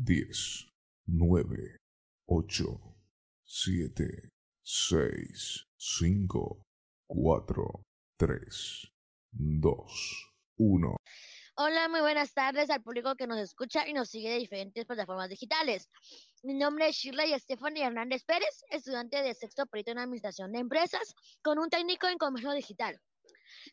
10, 9, 8, 7, 6, 5, 4, 3, 2, 1. Hola, muy buenas tardes al público que nos escucha y nos sigue de diferentes plataformas digitales. Mi nombre es Shirley Stephanie Hernández Pérez, estudiante de sexto perito en Administración de Empresas con un técnico en Comercio Digital.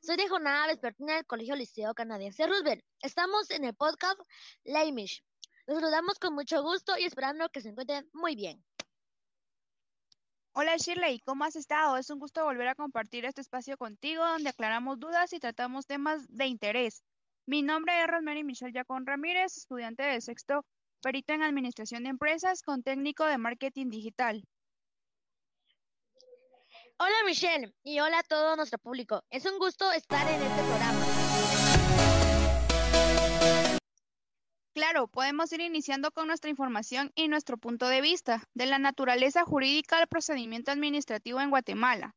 Soy de jornada vespertina del Colegio Liceo Canadiense Roosevelt. Estamos en el podcast Leimish. Los saludamos con mucho gusto y esperando que se encuentren muy bien. Hola Shirley, ¿cómo has estado? Es un gusto volver a compartir este espacio contigo donde aclaramos dudas y tratamos temas de interés. Mi nombre es Rosemary Michelle Yacón Ramírez, estudiante de sexto perito en Administración de Empresas con técnico de Marketing Digital. Hola Michelle y hola a todo nuestro público. Es un gusto estar en este programa. Claro, podemos ir iniciando con nuestra información y nuestro punto de vista de la naturaleza jurídica del procedimiento administrativo en Guatemala.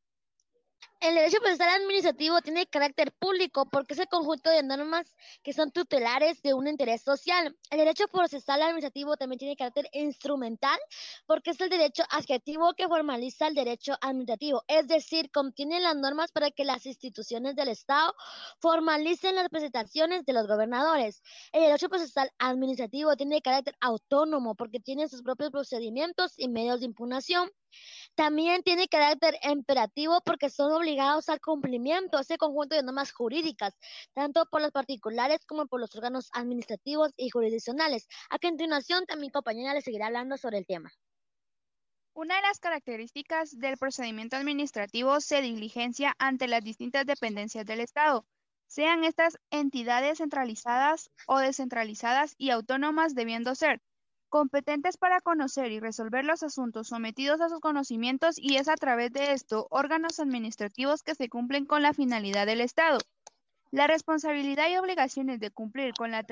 El derecho procesal administrativo tiene carácter público porque es el conjunto de normas que son tutelares de un interés social. El derecho procesal administrativo también tiene carácter instrumental porque es el derecho adjetivo que formaliza el derecho administrativo, es decir, contiene las normas para que las instituciones del Estado formalicen las presentaciones de los gobernadores. El derecho procesal administrativo tiene carácter autónomo porque tiene sus propios procedimientos y medios de impugnación. También tiene carácter imperativo porque son obligados al cumplimiento de ese conjunto de normas jurídicas, tanto por los particulares como por los órganos administrativos y jurisdiccionales. A continuación, también compañera le seguirá hablando sobre el tema. Una de las características del procedimiento administrativo se diligencia ante las distintas dependencias del Estado, sean estas entidades centralizadas o descentralizadas y autónomas debiendo ser, competentes para conocer y resolver los asuntos sometidos a sus conocimientos y es a través de esto órganos administrativos que se cumplen con la finalidad del Estado. La responsabilidad y obligaciones de cumplir con la,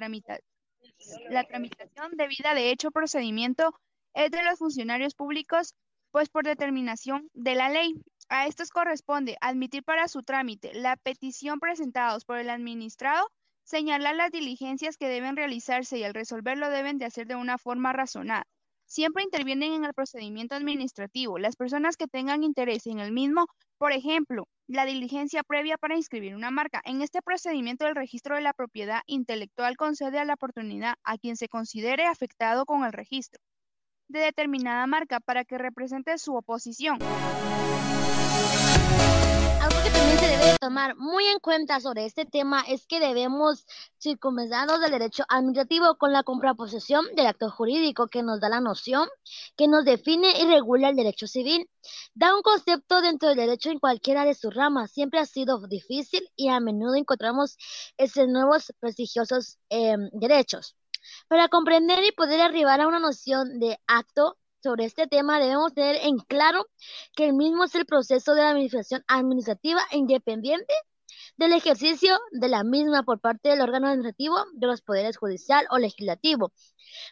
la tramitación debida de hecho procedimiento es de los funcionarios públicos, pues por determinación de la ley. A estos corresponde admitir para su trámite la petición presentados por el administrado Señalar las diligencias que deben realizarse y al resolverlo deben de hacer de una forma razonada. Siempre intervienen en el procedimiento administrativo las personas que tengan interés en el mismo, por ejemplo, la diligencia previa para inscribir una marca. En este procedimiento el registro de la propiedad intelectual concede a la oportunidad a quien se considere afectado con el registro de determinada marca para que represente su oposición también se debe tomar muy en cuenta sobre este tema es que debemos circunvencernos del derecho administrativo con la contraposición del acto jurídico que nos da la noción, que nos define y regula el derecho civil. Da un concepto dentro del derecho en cualquiera de sus ramas. Siempre ha sido difícil y a menudo encontramos esos nuevos prestigiosos em, derechos. Para comprender y poder arribar a una noción de acto, sobre este tema debemos tener en claro que el mismo es el proceso de administración administrativa e independiente del ejercicio de la misma por parte del órgano administrativo de los poderes judicial o legislativo.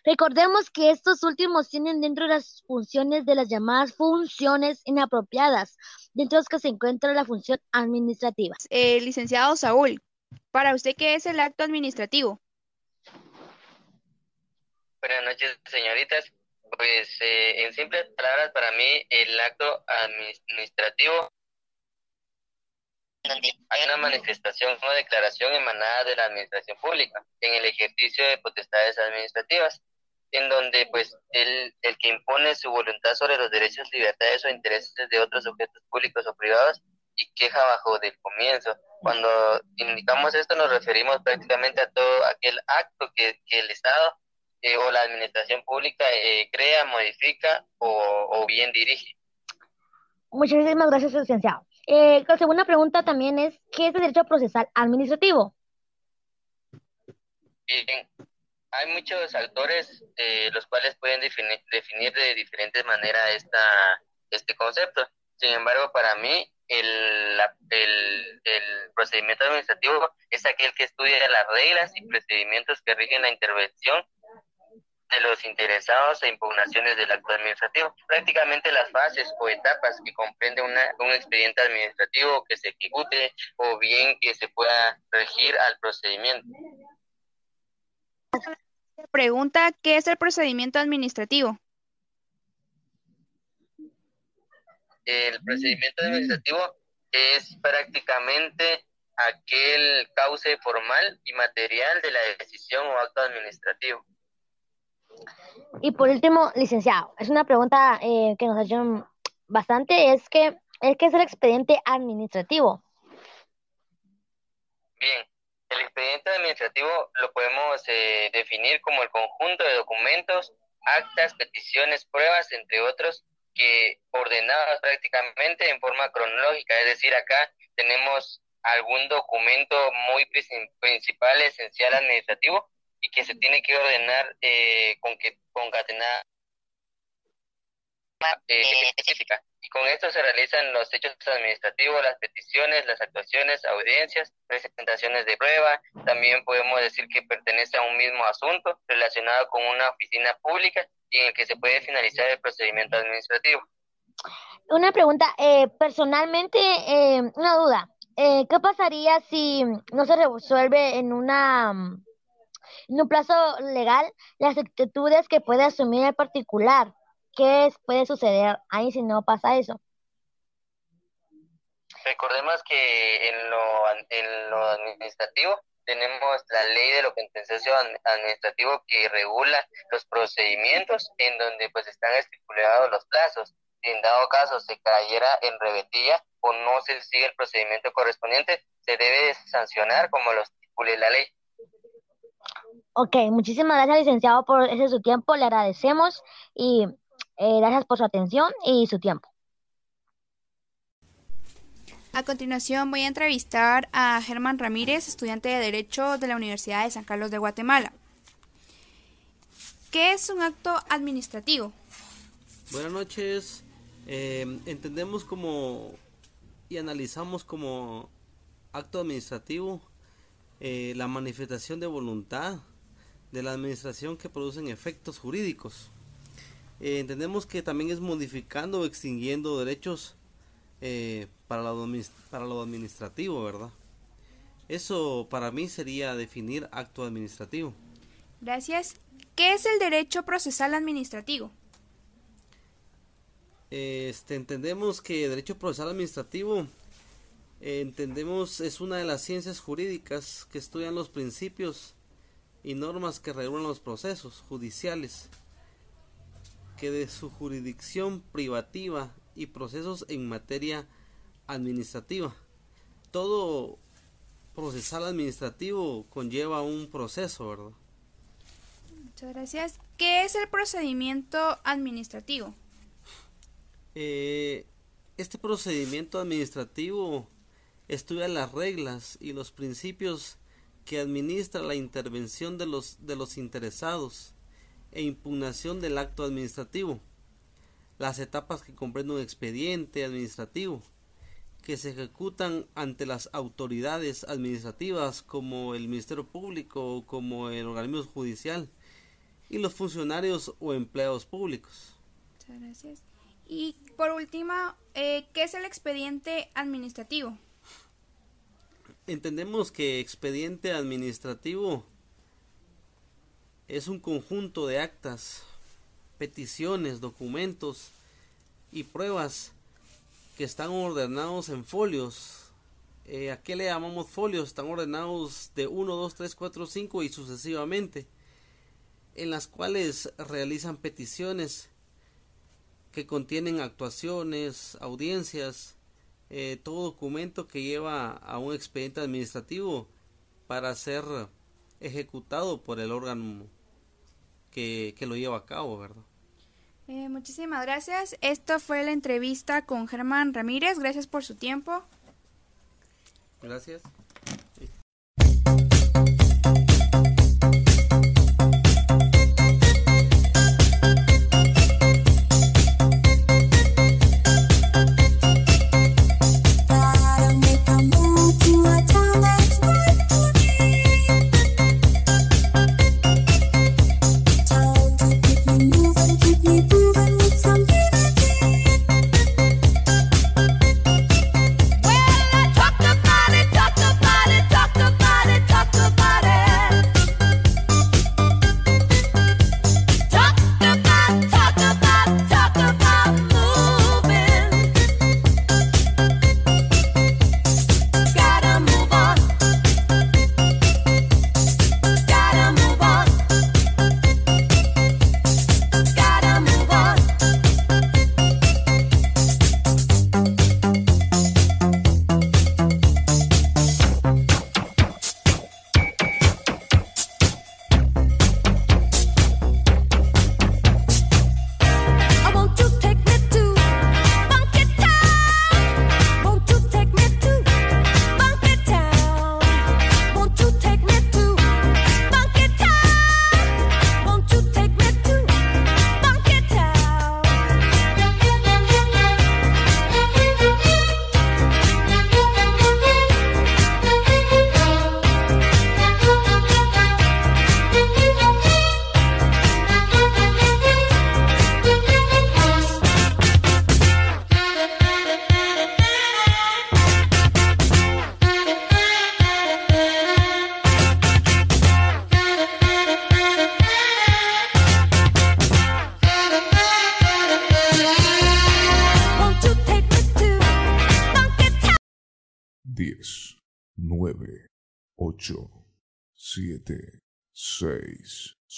Recordemos que estos últimos tienen dentro de las funciones de las llamadas funciones inapropiadas, dentro de las que se encuentra la función administrativa. Eh, licenciado Saúl, para usted, ¿qué es el acto administrativo? Buenas noches, señoritas. Pues eh, en simples palabras, para mí el acto administrativo hay una manifestación o declaración emanada de la administración pública en el ejercicio de potestades administrativas, en donde pues el, el que impone su voluntad sobre los derechos, libertades o intereses de otros objetos públicos o privados y queja bajo del comienzo. Cuando indicamos esto nos referimos prácticamente a todo aquel acto que el Estado eh, o la administración pública eh, crea, modifica o, bien dirige. Muchísimas gracias, licenciado. Eh, la segunda pregunta también es, ¿qué es el derecho procesal administrativo? Bien, hay muchos autores los cuales pueden definir, definir de diferentes maneras esta, este concepto. Sin embargo, para mí, el, el, el, procedimiento administrativo es aquel que estudia las reglas y procedimientos que rigen la intervención de los interesados e impugnaciones del acto administrativo. Prácticamente las fases o etapas que comprende una, un expediente administrativo que se ejecute o bien que se pueda regir al procedimiento. Pregunta, ¿qué es el procedimiento administrativo? El procedimiento administrativo es prácticamente aquel cauce formal y material de la decisión o acto administrativo. Y por último, licenciado, es una pregunta eh, que nos ha hecho bastante, es que, es que es el expediente administrativo. Bien, el expediente administrativo lo podemos eh, definir como el conjunto de documentos, actas, peticiones, pruebas, entre otros, que ordenadas prácticamente en forma cronológica, es decir, acá tenemos algún documento muy principal, esencial administrativo y que se tiene que ordenar eh, con que concatenar eh, específica. Y con esto se realizan los hechos administrativos, las peticiones, las actuaciones, audiencias, presentaciones de prueba. También podemos decir que pertenece a un mismo asunto relacionado con una oficina pública y en el que se puede finalizar el procedimiento administrativo. Una pregunta, eh, personalmente, eh, una duda. Eh, ¿Qué pasaría si no se resuelve en una en un plazo legal las actitudes que puede asumir el particular? ¿Qué puede suceder ahí si no pasa eso? Recordemos que en lo, en lo administrativo tenemos la ley de lo contencioso administrativo que regula los procedimientos en donde pues están estipulados los plazos. Si en dado caso se cayera en rebeldía o no se sigue el procedimiento correspondiente, se debe sancionar como lo estipule la ley. Ok, muchísimas gracias licenciado por ese su tiempo, le agradecemos y eh, gracias por su atención y su tiempo. A continuación voy a entrevistar a Germán Ramírez, estudiante de Derecho de la Universidad de San Carlos de Guatemala. ¿Qué es un acto administrativo? Buenas noches. Eh, entendemos como y analizamos como acto administrativo eh, la manifestación de voluntad de la administración que producen efectos jurídicos. Eh, entendemos que también es modificando o extinguiendo derechos eh, para, lo, para lo administrativo, ¿verdad? Eso para mí sería definir acto administrativo. Gracias. ¿Qué es el derecho procesal administrativo? Este, entendemos que derecho procesal administrativo entendemos es una de las ciencias jurídicas que estudian los principios y normas que regulan los procesos judiciales que de su jurisdicción privativa y procesos en materia administrativa. Todo procesal administrativo conlleva un proceso, ¿verdad? Muchas gracias. ¿Qué es el procedimiento administrativo? Eh, este procedimiento administrativo estudia las reglas y los principios que administra la intervención de los, de los interesados e impugnación del acto administrativo, las etapas que comprende un expediente administrativo, que se ejecutan ante las autoridades administrativas como el Ministerio Público o como el organismo judicial y los funcionarios o empleados públicos. Muchas gracias. Y por último, eh, ¿qué es el expediente administrativo? Entendemos que expediente administrativo es un conjunto de actas, peticiones, documentos y pruebas que están ordenados en folios. Eh, ¿A qué le llamamos folios? Están ordenados de 1, 2, 3, 4, 5 y sucesivamente, en las cuales realizan peticiones que contienen actuaciones, audiencias, eh, todo documento que lleva a un expediente administrativo para ser ejecutado por el órgano que, lo lleva a cabo, ¿verdad? Eh, muchísimas gracias. Esto fue la entrevista con Germán Ramírez. Gracias por su tiempo. Gracias.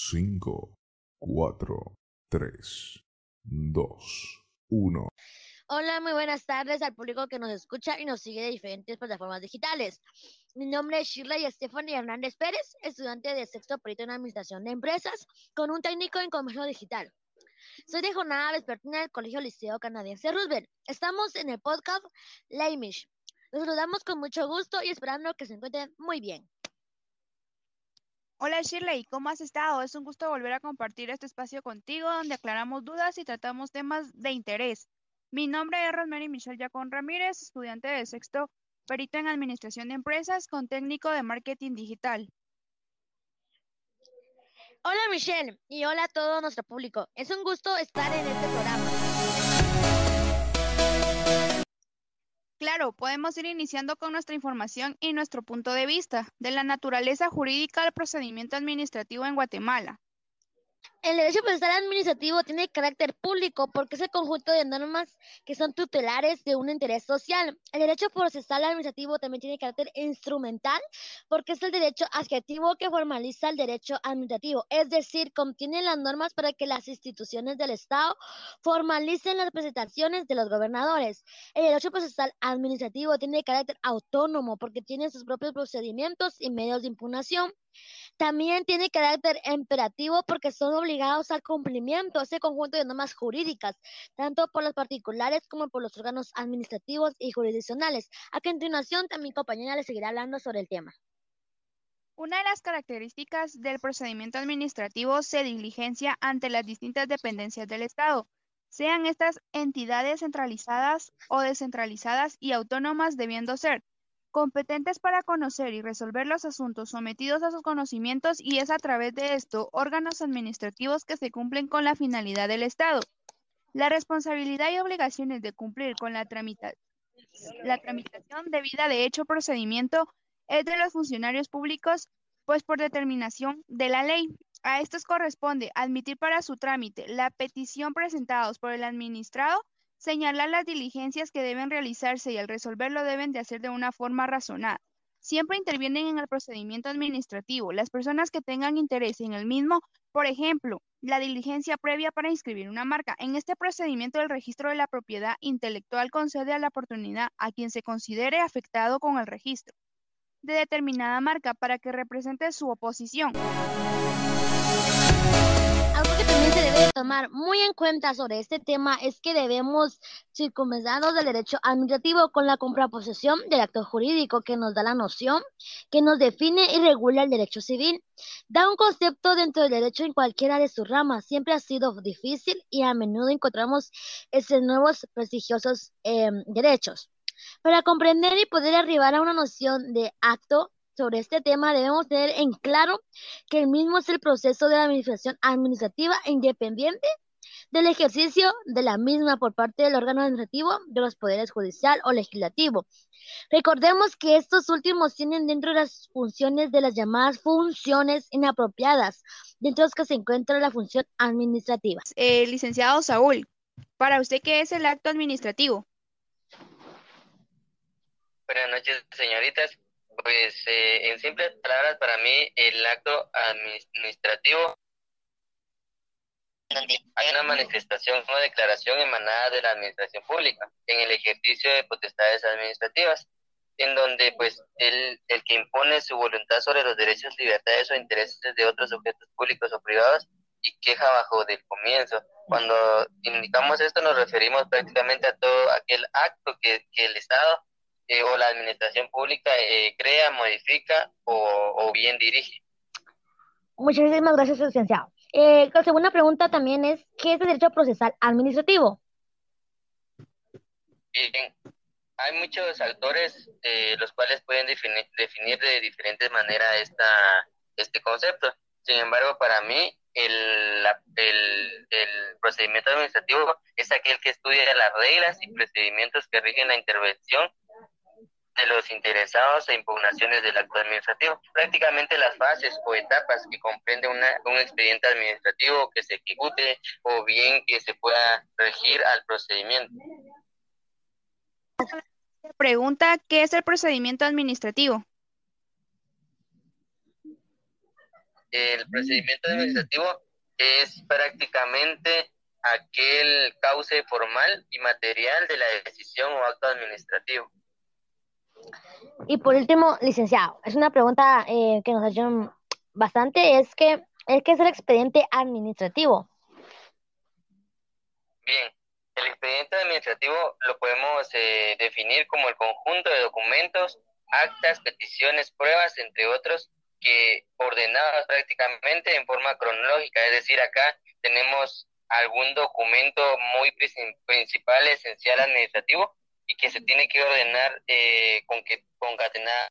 5, 4, 3, 2, 1. Hola, muy buenas tardes al público que nos escucha y nos sigue de diferentes plataformas digitales. Mi nombre es Shirley Estefan Hernández Pérez, estudiante de sexto perito en Administración de Empresas, con un técnico en Comercio Digital. Soy de jornada vespertina del Colegio Liceo Canadiense Roosevelt. Estamos en el podcast La Image. Los saludamos con mucho gusto y esperando que se encuentren muy bien. Hola Shirley, ¿cómo has estado? Es un gusto volver a compartir este espacio contigo donde aclaramos dudas y tratamos temas de interés. Mi nombre es Rosemary Michelle Yacón Ramírez, estudiante de sexto perito en Administración de Empresas con técnico de Marketing Digital. Hola Michelle y hola a todo nuestro público. Es un gusto estar en este programa. Claro, podemos ir iniciando con nuestra información y nuestro punto de vista de la naturaleza jurídica del procedimiento administrativo en Guatemala. El derecho procesal administrativo tiene carácter público porque es el conjunto de normas que son tutelares de un interés social. El derecho procesal administrativo también tiene carácter instrumental porque es el derecho adjetivo que formaliza el derecho administrativo, es decir, contiene las normas para que las instituciones del Estado formalicen las presentaciones de los gobernadores. El derecho procesal administrativo tiene carácter autónomo porque tiene sus propios procedimientos y medios de impugnación. También tiene carácter imperativo porque son obligados al cumplimiento de ese conjunto de normas jurídicas, tanto por los particulares como por los órganos administrativos y jurisdiccionales. A continuación, mi compañera le seguirá hablando sobre el tema. Una de las características del procedimiento administrativo se diligencia ante las distintas dependencias del Estado, sean estas entidades centralizadas o descentralizadas y autónomas debiendo ser, competentes para conocer y resolver los asuntos sometidos a sus conocimientos y es a través de esto órganos administrativos que se cumplen con la finalidad del Estado. La responsabilidad y obligaciones de cumplir con la, la tramitación debida de hecho procedimiento es de los funcionarios públicos, pues por determinación de la ley. A estos corresponde admitir para su trámite la petición presentada por el administrado Señalar las diligencias que deben realizarse y al resolverlo deben de hacer de una forma razonada. Siempre intervienen en el procedimiento administrativo las personas que tengan interés en el mismo, por ejemplo, la diligencia previa para inscribir una marca. En este procedimiento el registro de la propiedad intelectual concede a la oportunidad a quien se considere afectado con el registro de determinada marca para que represente su oposición se debe tomar muy en cuenta sobre este tema es que debemos circunvencernos del derecho administrativo con la compraposición del acto jurídico que nos da la noción, que nos define y regula el derecho civil. Da un concepto dentro del derecho en cualquiera de sus ramas. Siempre ha sido difícil y a menudo encontramos esos nuevos prestigiosos em, derechos. Para comprender y poder arribar a una noción de acto, sobre este tema debemos tener en claro que el mismo es el proceso de la administración administrativa e independiente del ejercicio de la misma por parte del órgano administrativo de los poderes judicial o legislativo. Recordemos que estos últimos tienen dentro de las funciones de las llamadas funciones inapropiadas, dentro de las que se encuentra la función administrativa. Eh, licenciado Saúl, ¿para usted qué es el acto administrativo? Buenas noches, señoritas. Pues eh, en simples palabras, para mí el acto administrativo hay una manifestación o declaración emanada de la administración pública en el ejercicio de potestades administrativas, en donde pues el, el que impone su voluntad sobre los derechos, libertades o intereses de otros objetos públicos o privados y queja bajo del comienzo. Cuando indicamos esto nos referimos prácticamente a todo aquel acto que, que el Estado eh, o la administración pública eh, crea, modifica o, bien dirige. Muchísimas gracias, licenciado. Eh, la segunda pregunta también es, ¿qué es el derecho procesal administrativo? Bien, hay muchos autores los cuales pueden definir, definir de diferentes maneras esta, este concepto. Sin embargo, para mí, el, el, el, procedimiento administrativo es aquel que estudia las reglas y procedimientos que rigen la intervención de los interesados e impugnaciones del acto administrativo. Prácticamente las fases o etapas que comprende una, un expediente administrativo que se ejecute o bien que se pueda regir al procedimiento. Pregunta, ¿qué es el procedimiento administrativo? El procedimiento administrativo es prácticamente aquel cauce formal y material de la decisión o acto administrativo. Y por último, licenciado, es una pregunta eh, que nos ha hecho bastante, es que, es que es el expediente administrativo. Bien, el expediente administrativo lo podemos eh, definir como el conjunto de documentos, actas, peticiones, pruebas, entre otros, que ordenados prácticamente en forma cronológica, es decir, acá tenemos algún documento muy principal, esencial administrativo y que se tiene que ordenar eh, con que concatenar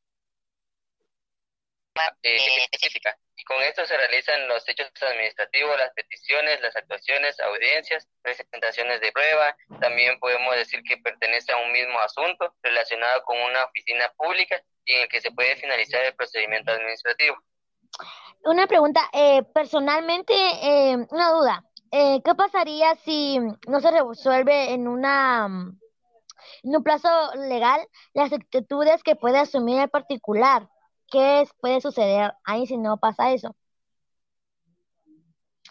eh, específica. Y con esto se realizan los hechos administrativos, las peticiones, las actuaciones, audiencias, presentaciones de prueba. También podemos decir que pertenece a un mismo asunto relacionado con una oficina pública y en el que se puede finalizar el procedimiento administrativo. Una pregunta, eh, personalmente, eh, una duda. Eh, ¿Qué pasaría si no se resuelve en una en un plazo legal las actitudes que puede asumir el particular? ¿Qué puede suceder ahí si no pasa eso?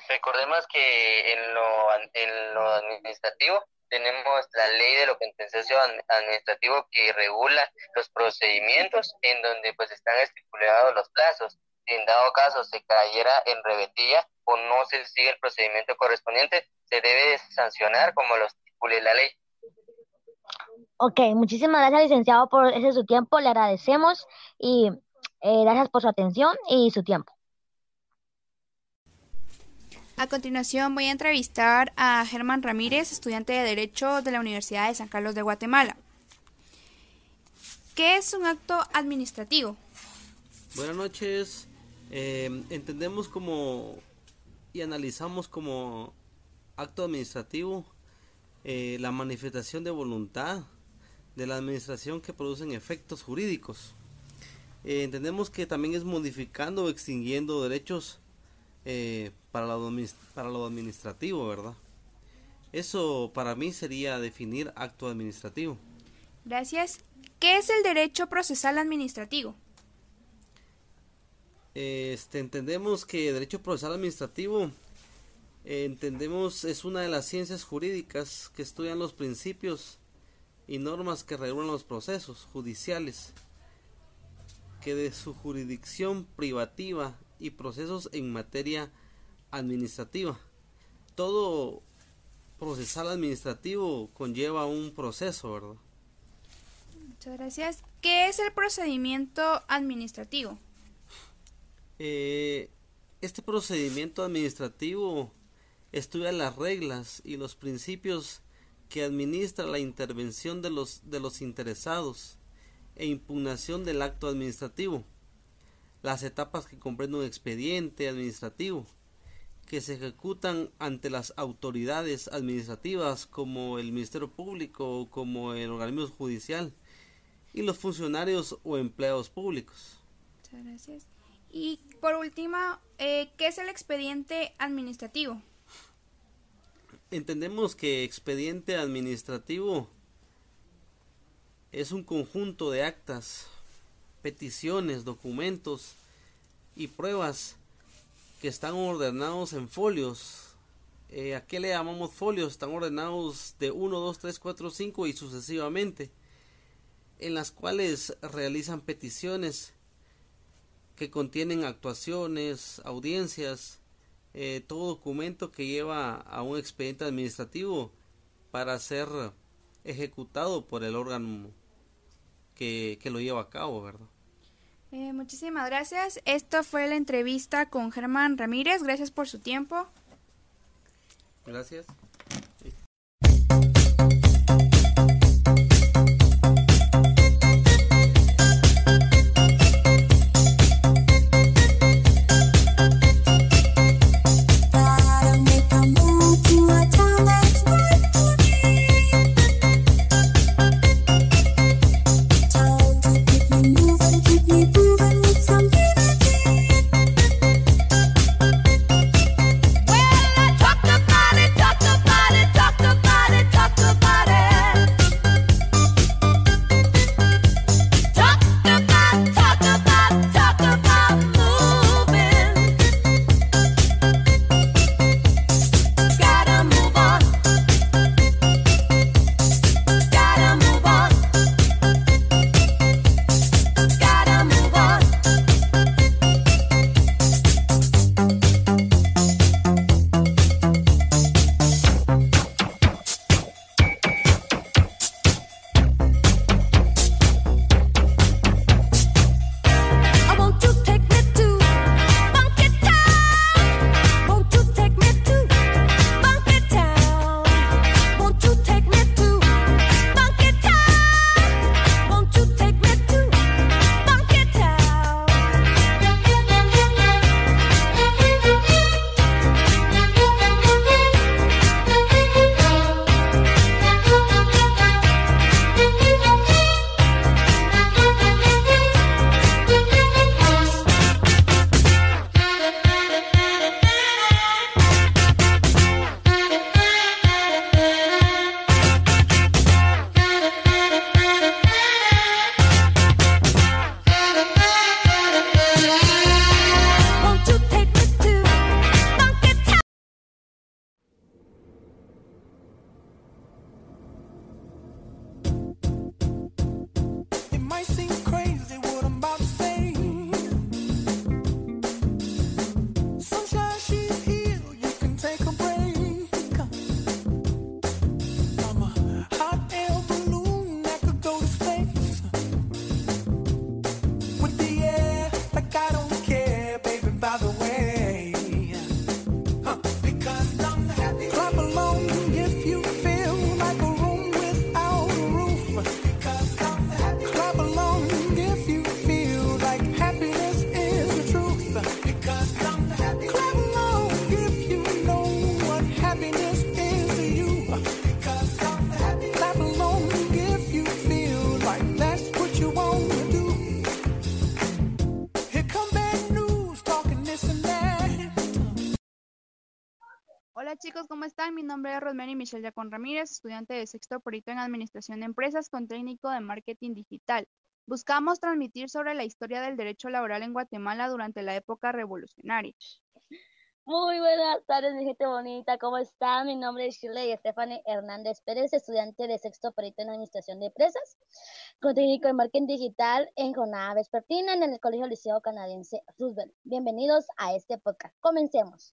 Recordemos que en lo, en lo administrativo tenemos la ley de lo contencioso administrativo que regula los procedimientos en donde pues están estipulados los plazos. Si en dado caso se cayera en rebeldía o no se sigue el procedimiento correspondiente, se debe sancionar como lo estipule la ley. Ok, muchísimas gracias licenciado por ese su tiempo, le agradecemos y eh, gracias por su atención y su tiempo. A continuación voy a entrevistar a Germán Ramírez, estudiante de Derecho de la Universidad de San Carlos de Guatemala. ¿Qué es un acto administrativo? Buenas noches. Eh, entendemos como y analizamos como acto administrativo eh, la manifestación de voluntad de la administración que producen efectos jurídicos. Eh, entendemos que también es modificando o extinguiendo derechos eh, para, lo, para lo administrativo, ¿verdad? Eso para mí sería definir acto administrativo. Gracias. ¿Qué es el derecho procesal administrativo? Este, entendemos que derecho procesal administrativo entendemos es una de las ciencias jurídicas que estudian los principios y normas que regulan los procesos judiciales que de su jurisdicción privativa y procesos en materia administrativa. Todo procesal administrativo conlleva un proceso, ¿verdad? Muchas gracias. ¿Qué es el procedimiento administrativo? Eh, este procedimiento administrativo estudia las reglas y los principios que administra la intervención de los, de los interesados e impugnación del acto administrativo las etapas que comprende un expediente administrativo que se ejecutan ante las autoridades administrativas como el Ministerio Público o como el organismo judicial y los funcionarios o empleados públicos. Muchas gracias. Y por último, eh, ¿qué es el expediente administrativo? Entendemos que expediente administrativo es un conjunto de actas peticiones, documentos y pruebas que están ordenados en folios. Eh, ¿A qué le llamamos folios? Están ordenados de 1, 2, 3, 4, 5 y sucesivamente, en las cuales realizan peticiones que contienen actuaciones, audiencias, eh, todo documento que lleva a un expediente administrativo para ser ejecutado por el órgano que, que lo lleva a cabo, ¿verdad? Eh, muchísimas gracias. Esto fue la entrevista con Germán Ramírez. Gracias por su tiempo. Gracias. Chicos, ¿cómo están? Mi nombre es Rosemary Michelle Yacón Ramírez, estudiante de sexto perito en Administración de Empresas con técnico de Marketing Digital. Buscamos transmitir sobre la historia del derecho laboral en Guatemala durante la época revolucionaria. Muy buenas tardes, mi gente bonita. ¿Cómo están? Mi nombre es Shirley Stephanie Hernández Pérez, estudiante de sexto perito en Administración de Empresas, con técnico de Marketing Digital en jornada vespertina en el Colegio Liceo Canadiense Roosevelt. Bienvenidos a este podcast. Comencemos.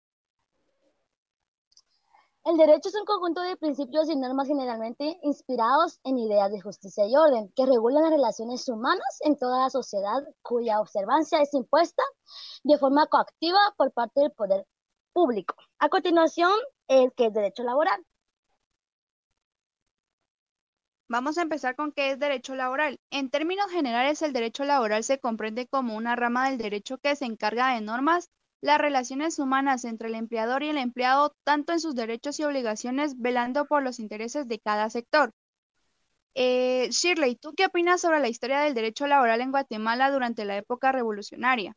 El derecho es un conjunto de principios y normas generalmente inspirados en ideas de justicia y orden que regulan las relaciones humanas en toda la sociedad cuya observancia es impuesta de forma coactiva por parte del poder público. A continuación, el que es derecho laboral. Vamos a empezar con qué es derecho laboral. En términos generales, el derecho laboral se comprende como una rama del derecho que se encarga de normas las relaciones humanas entre el empleador y el empleado, tanto en sus derechos y obligaciones, velando por los intereses de cada sector. Eh, Shirley, ¿tú qué opinas sobre la historia del derecho laboral en Guatemala durante la época revolucionaria?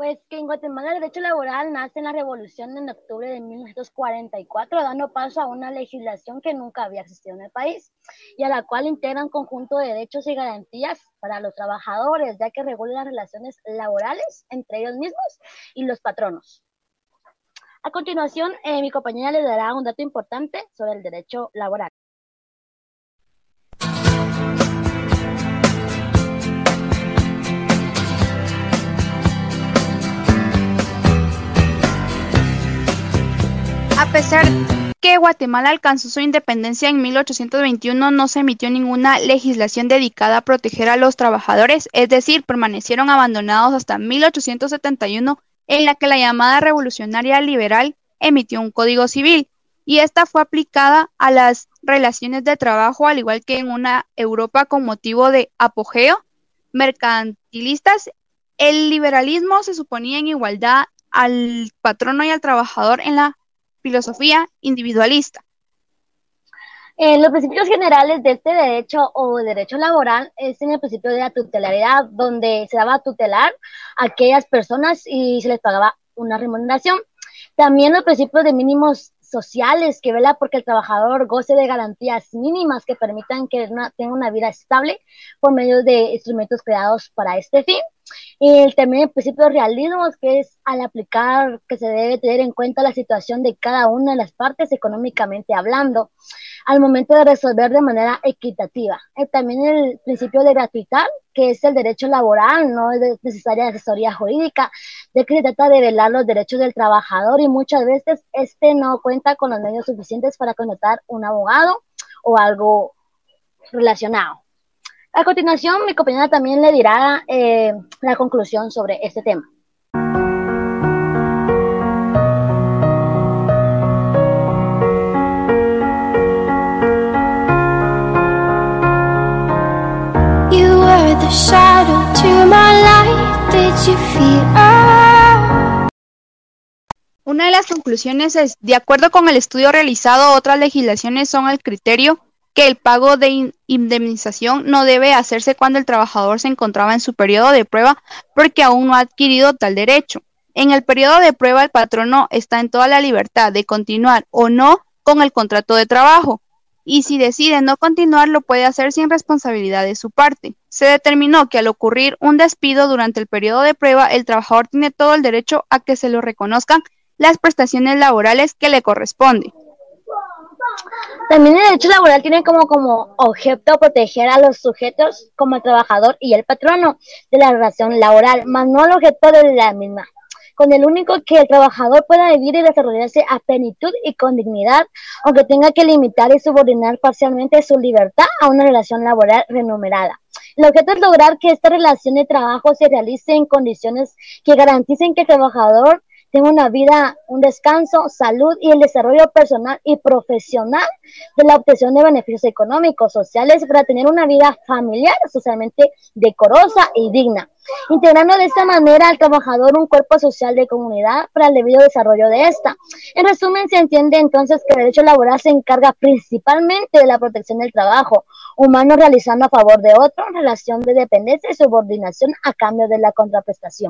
Pues que en Guatemala el derecho laboral nace en la revolución en octubre de 1944, dando paso a una legislación que nunca había existido en el país y a la cual integra un conjunto de derechos y garantías para los trabajadores, ya que regula las relaciones laborales entre ellos mismos y los patronos. A continuación, eh, mi compañera les dará un dato importante sobre el derecho laboral. Que Guatemala alcanzó su independencia en 1821, no se emitió ninguna legislación dedicada a proteger a los trabajadores, es decir, permanecieron abandonados hasta 1871, en la que la llamada revolucionaria liberal emitió un código civil, y esta fue aplicada a las relaciones de trabajo, al igual que en una Europa con motivo de apogeo mercantilistas. El liberalismo se suponía en igualdad al patrono y al trabajador en la filosofía individualista. En los principios generales de este derecho o derecho laboral es en el principio de la tutelaridad, donde se daba a tutelar a aquellas personas y se les pagaba una remuneración. También los principios de mínimos sociales que vela porque el trabajador goce de garantías mínimas que permitan que tenga una vida estable por medio de instrumentos creados para este fin. Y también el principio de realismo, que es al aplicar que se debe tener en cuenta la situación de cada una de las partes económicamente hablando al momento de resolver de manera equitativa. Y también el principio de gratuidad, que es el derecho laboral, no es necesaria asesoría jurídica, de que se trata de velar los derechos del trabajador y muchas veces este no cuenta con los medios suficientes para contratar un abogado o algo relacionado. A continuación, mi compañera también le dirá eh, la conclusión sobre este tema. Una de las conclusiones es, de acuerdo con el estudio realizado, otras legislaciones son el criterio que el pago de indemnización no debe hacerse cuando el trabajador se encontraba en su periodo de prueba porque aún no ha adquirido tal derecho. En el periodo de prueba el patrono está en toda la libertad de continuar o no con el contrato de trabajo. y si decide no continuar lo puede hacer sin responsabilidad de su parte. Se determinó que al ocurrir un despido durante el periodo de prueba, el trabajador tiene todo el derecho a que se lo reconozcan las prestaciones laborales que le corresponden. También el derecho laboral tiene como, como objeto proteger a los sujetos como el trabajador y el patrono de la relación laboral, más no al objeto de la misma con el único que el trabajador pueda vivir y desarrollarse a plenitud y con dignidad, aunque tenga que limitar y subordinar parcialmente su libertad a una relación laboral renumerada. El objeto es lograr que esta relación de trabajo se realice en condiciones que garanticen que el trabajador tenga una vida, un descanso, salud y el desarrollo personal y profesional de la obtención de beneficios económicos, sociales, para tener una vida familiar, socialmente decorosa y digna integrando de esta manera al trabajador un cuerpo social de comunidad para el debido desarrollo de esta. En resumen, se entiende entonces que el derecho laboral se encarga principalmente de la protección del trabajo humano realizando a favor de otro relación de dependencia y subordinación a cambio de la contraprestación.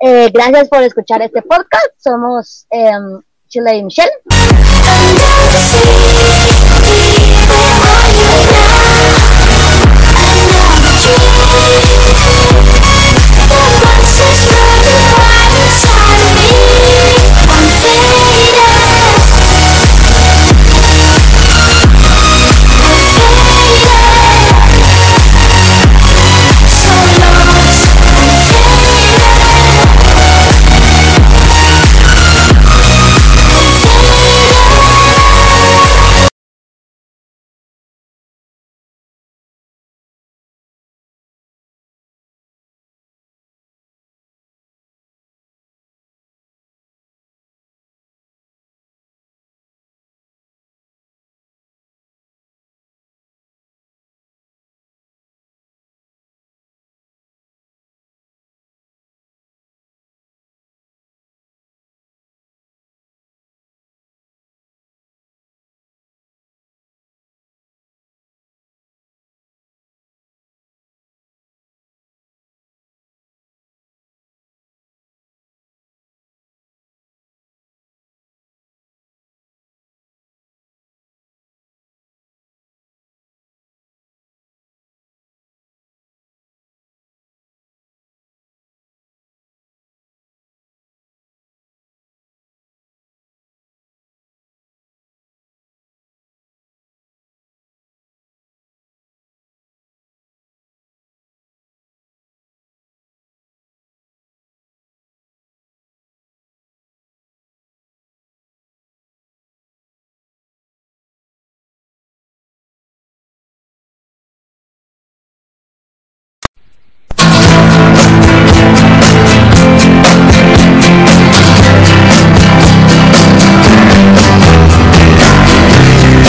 Eh, gracias por escuchar este podcast. Somos eh, Chile y Michelle.